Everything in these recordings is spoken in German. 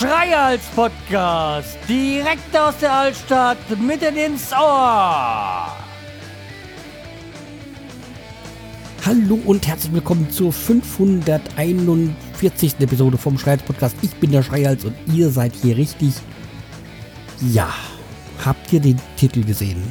Schreihals Podcast, direkt aus der Altstadt, mitten ins Ohr. Hallo und herzlich willkommen zur 541. Episode vom Schreihals Podcast. Ich bin der Schreihals und ihr seid hier richtig. Ja, habt ihr den Titel gesehen?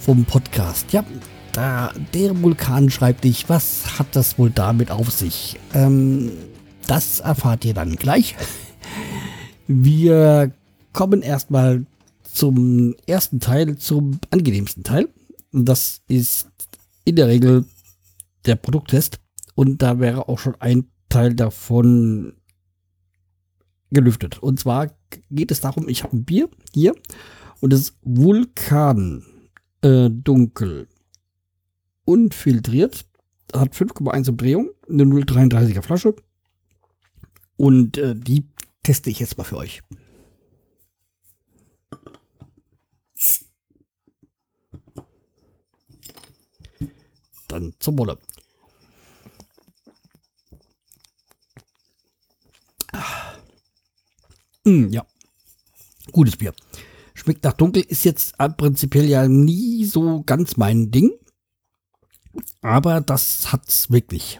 Vom Podcast. Ja, der Vulkan schreibt dich, was hat das wohl damit auf sich? Ähm, das erfahrt ihr dann gleich. Wir kommen erstmal zum ersten Teil, zum angenehmsten Teil. Das ist in der Regel der Produkttest. Und da wäre auch schon ein Teil davon gelüftet. Und zwar geht es darum, ich habe ein Bier hier und es ist Vulkan äh, dunkel unfiltriert, hat 5,1 Umdrehung, eine 0,33er Flasche und äh, die teste ich jetzt mal für euch. Dann zum Wolle. Mm, ja, gutes Bier. Schmeckt nach dunkel, ist jetzt prinzipiell ja nie so ganz mein Ding. Aber das hat's wirklich.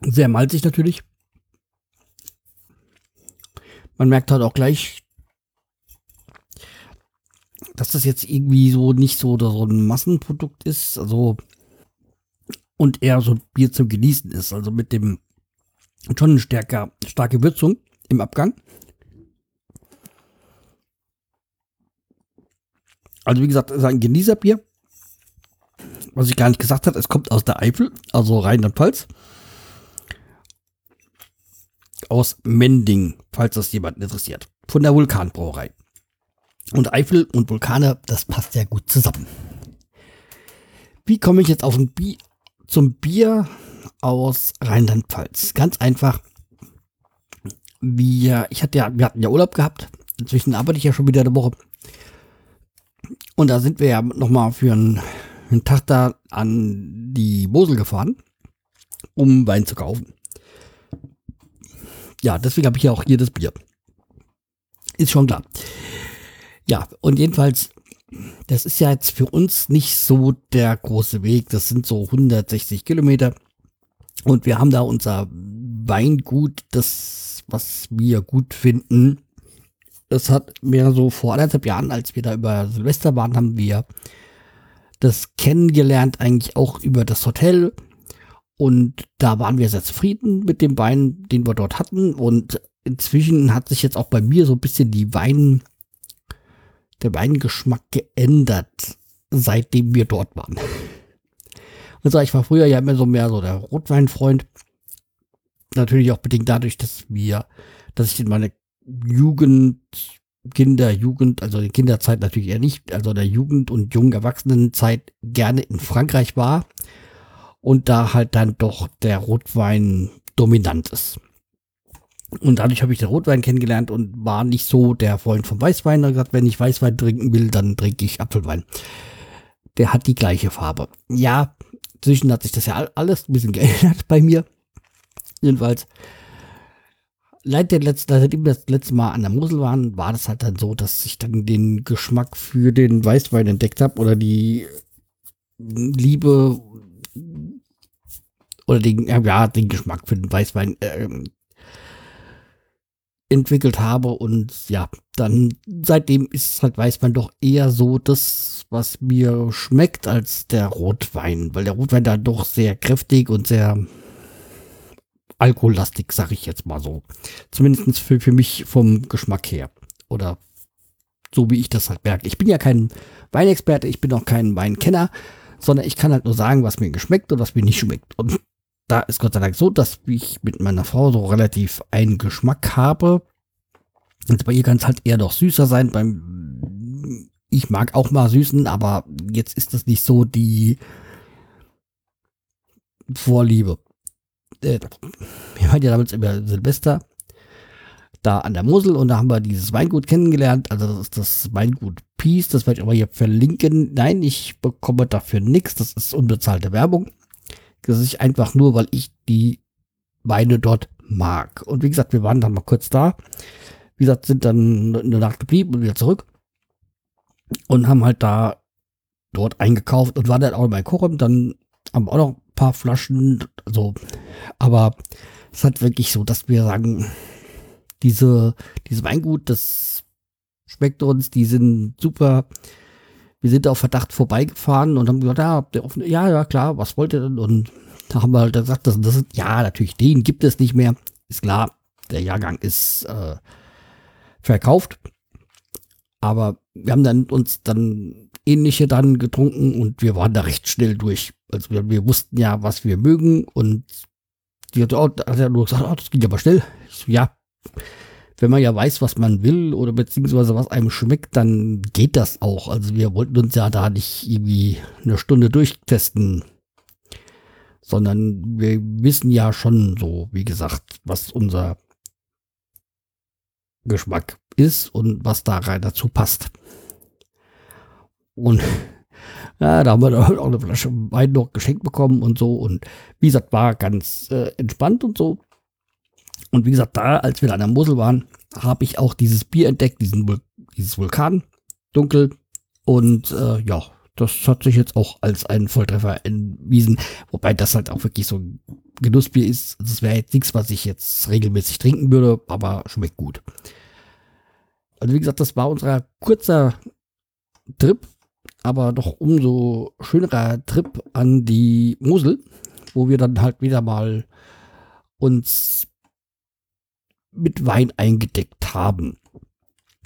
Sehr malzig natürlich. Man merkt halt auch gleich, dass das jetzt irgendwie so nicht so, so ein Massenprodukt ist. Also und eher so Bier zum Genießen ist. Also mit dem schon stärker, starke Würzung im Abgang. Also wie gesagt, es ist ein Genießerbier. Was ich gar nicht gesagt habe, es kommt aus der Eifel, also Rheinland-Pfalz aus Mending, falls das jemanden interessiert. Von der Vulkanbrauerei. Und Eifel und Vulkane, das passt ja gut zusammen. Wie komme ich jetzt auf ein Bier, zum Bier aus Rheinland-Pfalz? Ganz einfach. Wir, ich hatte ja, wir hatten ja Urlaub gehabt. Inzwischen arbeite ich ja schon wieder eine Woche. Und da sind wir ja nochmal für einen, einen Tag da an die Mosel gefahren, um Wein zu kaufen ja, deswegen habe ich ja auch hier das Bier. Ist schon klar. Ja, und jedenfalls, das ist ja jetzt für uns nicht so der große Weg. Das sind so 160 Kilometer. Und wir haben da unser Weingut, das, was wir gut finden. Das hat mir so vor anderthalb Jahren, als wir da über Silvester waren, haben wir das kennengelernt, eigentlich auch über das Hotel. Und da waren wir sehr zufrieden mit dem Wein, den wir dort hatten. Und inzwischen hat sich jetzt auch bei mir so ein bisschen die Wein, der Weingeschmack geändert, seitdem wir dort waren. Also ich war früher ja immer so mehr so der Rotweinfreund. Natürlich auch bedingt dadurch, dass wir, dass ich in meiner Jugend, Kinder, Jugend, also die Kinderzeit natürlich eher nicht, also der Jugend- und jungen Erwachsenenzeit gerne in Frankreich war und da halt dann doch der Rotwein dominant ist. Und dadurch habe ich den Rotwein kennengelernt und war nicht so der Freund vom Weißwein. Er gesagt, wenn ich Weißwein trinken will, dann trinke ich Apfelwein. Der hat die gleiche Farbe. Ja, zwischen hat sich das ja alles ein bisschen geändert bei mir. Jedenfalls, seit der letzten, seitdem wir das letzte Mal an der Mosel waren, war das halt dann so, dass ich dann den Geschmack für den Weißwein entdeckt habe oder die Liebe oder den, ja, den Geschmack für den Weißwein äh, entwickelt habe. Und ja, dann seitdem ist halt Weißwein doch eher so das, was mir schmeckt, als der Rotwein. Weil der Rotwein da doch sehr kräftig und sehr alkohollastig, sag ich jetzt mal so. Zumindest für, für mich vom Geschmack her. Oder so wie ich das halt merke. Ich bin ja kein Weinexperte, ich bin auch kein Weinkenner, sondern ich kann halt nur sagen, was mir geschmeckt und was mir nicht schmeckt. Und da ist Gott sei Dank so, dass ich mit meiner Frau so relativ einen Geschmack habe. Und bei ihr kann es halt eher doch süßer sein. Beim ich mag auch mal süßen, aber jetzt ist das nicht so die Vorliebe. Äh, wir waren ja damals über Silvester da an der Mosel und da haben wir dieses Weingut kennengelernt. Also das ist das Weingut Peace, das werde ich aber hier verlinken. Nein, ich bekomme dafür nichts, das ist unbezahlte Werbung. Das ist einfach nur, weil ich die Weine dort mag. Und wie gesagt, wir waren dann mal kurz da. Wie gesagt, sind dann eine Nacht geblieben und wieder zurück. Und haben halt da dort eingekauft und waren dann auch bei Korum. Dann haben wir auch noch ein paar Flaschen. Also, aber es halt wirklich so, dass wir sagen, diese, diese Weingut, das schmeckt uns, die sind super. Wir sind auf Verdacht vorbeigefahren und haben gesagt, ja, habt ihr? Ja, ja, klar, was wollt ihr denn? Und da haben wir halt gesagt, das, das ist, ja, natürlich, den gibt es nicht mehr. Ist klar, der Jahrgang ist äh, verkauft. Aber wir haben dann uns dann ähnliche dann getrunken und wir waren da recht schnell durch. Also wir, wir wussten ja, was wir mögen und die hat, oh, hat er nur gesagt, oh, das ging aber schnell. Ich so, ja, wenn man ja weiß, was man will oder beziehungsweise was einem schmeckt, dann geht das auch. Also wir wollten uns ja da nicht irgendwie eine Stunde durchtesten, sondern wir wissen ja schon so, wie gesagt, was unser Geschmack ist und was da rein dazu passt. Und ja, da haben wir dann auch eine Flasche Wein noch geschenkt bekommen und so. Und wie gesagt, war ganz äh, entspannt und so. Und wie gesagt, da, als wir da an der Mosel waren, habe ich auch dieses Bier entdeckt, diesen Vul dieses Vulkan, dunkel. Und äh, ja, das hat sich jetzt auch als ein Volltreffer entwiesen. Wobei das halt auch wirklich so ein Genussbier ist. Das also wäre jetzt nichts, was ich jetzt regelmäßig trinken würde, aber schmeckt gut. Also wie gesagt, das war unser kurzer Trip, aber doch umso schönerer Trip an die Mosel, wo wir dann halt wieder mal uns mit Wein eingedeckt haben.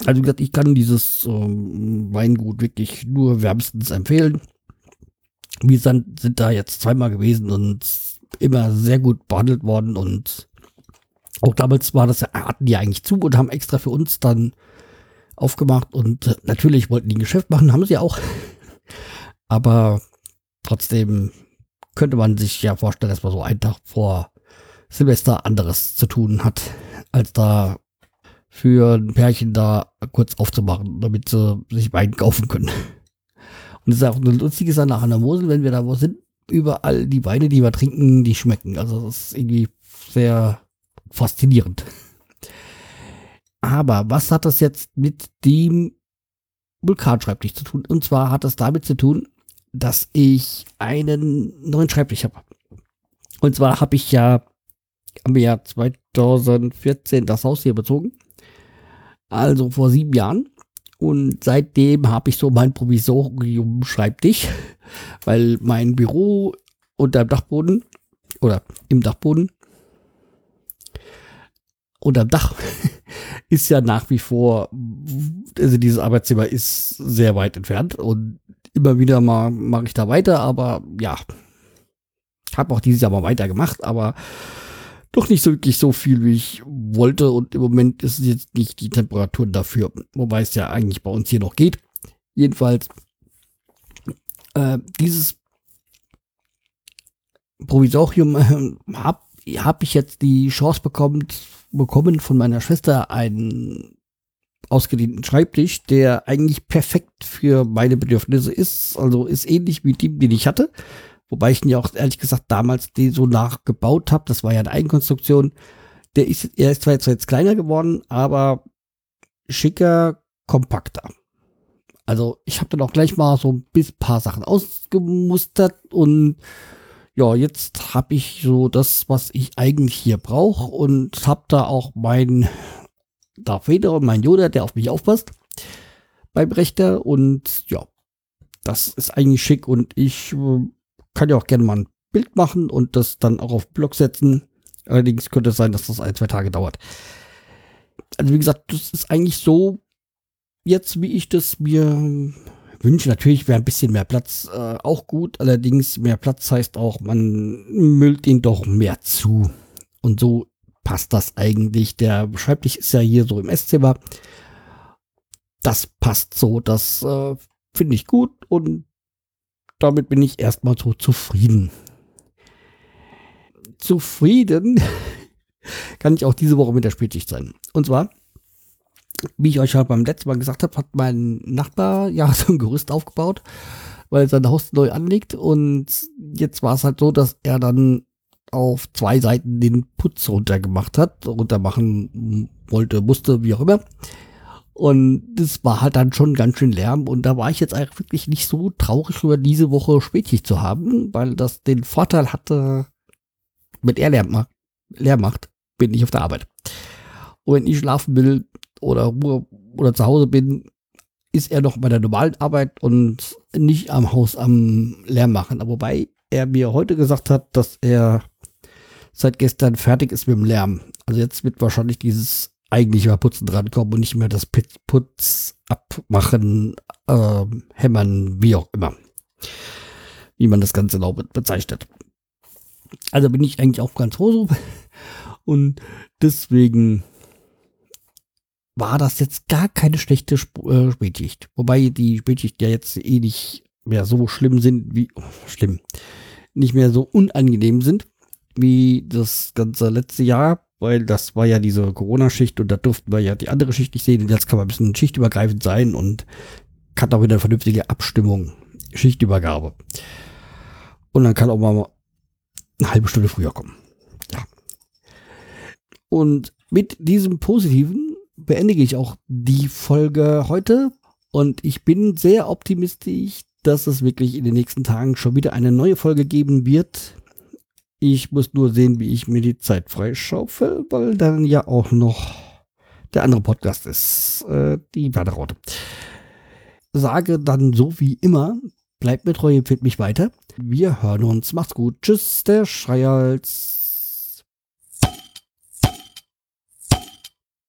Also wie gesagt, ich kann dieses ähm, Weingut wirklich nur wärmstens empfehlen. Wir sind, sind da jetzt zweimal gewesen und immer sehr gut behandelt worden und auch damals war das, hatten die eigentlich zu und haben extra für uns dann aufgemacht und natürlich wollten die ein Geschäft machen, haben sie auch. Aber trotzdem könnte man sich ja vorstellen, dass man so einen Tag vor Silvester anderes zu tun hat, als da für ein Pärchen da kurz aufzumachen, damit sie sich Wein kaufen können. Und es ist auch eine lustige Sache nach einer Mosel, wenn wir da wo sind, überall die Weine, die wir trinken, die schmecken. Also das ist irgendwie sehr faszinierend. Aber was hat das jetzt mit dem Vulkanschreibtisch zu tun? Und zwar hat das damit zu tun, dass ich einen neuen Schreibtisch habe. Und zwar habe ich ja im Jahr 2014 das Haus hier bezogen. Also vor sieben Jahren. Und seitdem habe ich so mein Provisorium-Schreibtisch, weil mein Büro unter dem Dachboden oder im Dachboden unterm Dach ist ja nach wie vor, also dieses Arbeitszimmer ist sehr weit entfernt und immer wieder mal mache ich da weiter, aber ja, habe auch dieses Jahr mal weitergemacht, aber doch nicht so wirklich so viel, wie ich wollte und im Moment ist es jetzt nicht die Temperaturen dafür, wobei es ja eigentlich bei uns hier noch geht. Jedenfalls, äh, dieses Provisorium äh, habe hab ich jetzt die Chance bekommen, bekommen von meiner Schwester einen ausgedehnten Schreibtisch, der eigentlich perfekt für meine Bedürfnisse ist. Also ist ähnlich wie dem, den ich hatte. Wobei ich ihn ja auch ehrlich gesagt damals den so nachgebaut habe. Das war ja eine Eigenkonstruktion. Der ist, er ist zwar jetzt, jetzt kleiner geworden, aber schicker, kompakter. Also ich habe dann auch gleich mal so ein paar Sachen ausgemustert und ja, jetzt habe ich so das, was ich eigentlich hier brauche und habe da auch meinen Darth Vader und mein Yoda, der auf mich aufpasst beim Rechter und ja, das ist eigentlich schick und ich äh, kann ja auch gerne mal ein Bild machen und das dann auch auf Blog setzen. Allerdings könnte es sein, dass das ein, zwei Tage dauert. Also wie gesagt, das ist eigentlich so jetzt, wie ich das mir wünsche. Natürlich wäre ein bisschen mehr Platz äh, auch gut. Allerdings mehr Platz heißt auch, man müllt ihn doch mehr zu. Und so passt das eigentlich. Der Schreibtisch ist ja hier so im Esszimmer. Das passt so. Das äh, finde ich gut und damit bin ich erstmal so zufrieden. Zufrieden kann ich auch diese Woche mit der Spätschicht sein. Und zwar wie ich euch ja beim letzten Mal gesagt habe, hat mein Nachbar ja so ein Gerüst aufgebaut, weil er sein Haus neu anlegt. Und jetzt war es halt so, dass er dann auf zwei Seiten den Putz runtergemacht hat, runtermachen wollte, musste, wie auch immer. Und das war halt dann schon ganz schön Lärm. Und da war ich jetzt eigentlich wirklich nicht so traurig über diese Woche Spätschicht zu haben, weil das den Vorteil hatte, wenn er Lärm macht, Lärm macht bin ich auf der Arbeit. Und wenn ich schlafen will oder Ruhe oder zu Hause bin, ist er noch bei der normalen Arbeit und nicht am Haus am Lärm machen. Aber wobei er mir heute gesagt hat, dass er seit gestern fertig ist mit dem Lärm. Also jetzt wird wahrscheinlich dieses eigentliche Mal Putzen drankommen und nicht mehr das Putz abmachen, äh, hämmern, wie auch immer. Wie man das Ganze genau bezeichnet. Also bin ich eigentlich auch ganz froh. Und deswegen war das jetzt gar keine schlechte Sp äh, Spätschicht. Wobei die Spätschicht ja jetzt eh nicht mehr so schlimm sind wie, oh, schlimm, nicht mehr so unangenehm sind wie das ganze letzte Jahr, weil das war ja diese Corona-Schicht und da durften wir ja die andere Schicht nicht sehen. Jetzt kann man ein bisschen schichtübergreifend sein und kann auch wieder eine vernünftige Abstimmung, Schichtübergabe. Und dann kann auch mal eine halbe Stunde früher kommen. Ja. Und mit diesem Positiven beendige ich auch die Folge heute. Und ich bin sehr optimistisch, dass es wirklich in den nächsten Tagen schon wieder eine neue Folge geben wird. Ich muss nur sehen, wie ich mir die Zeit freischaufel, weil dann ja auch noch der andere Podcast ist, äh, die Pferderaute. Sage dann so wie immer, bleibt mir treu, empfiehlt mich weiter. Wir hören uns. Macht's gut. Tschüss, der Schreihals.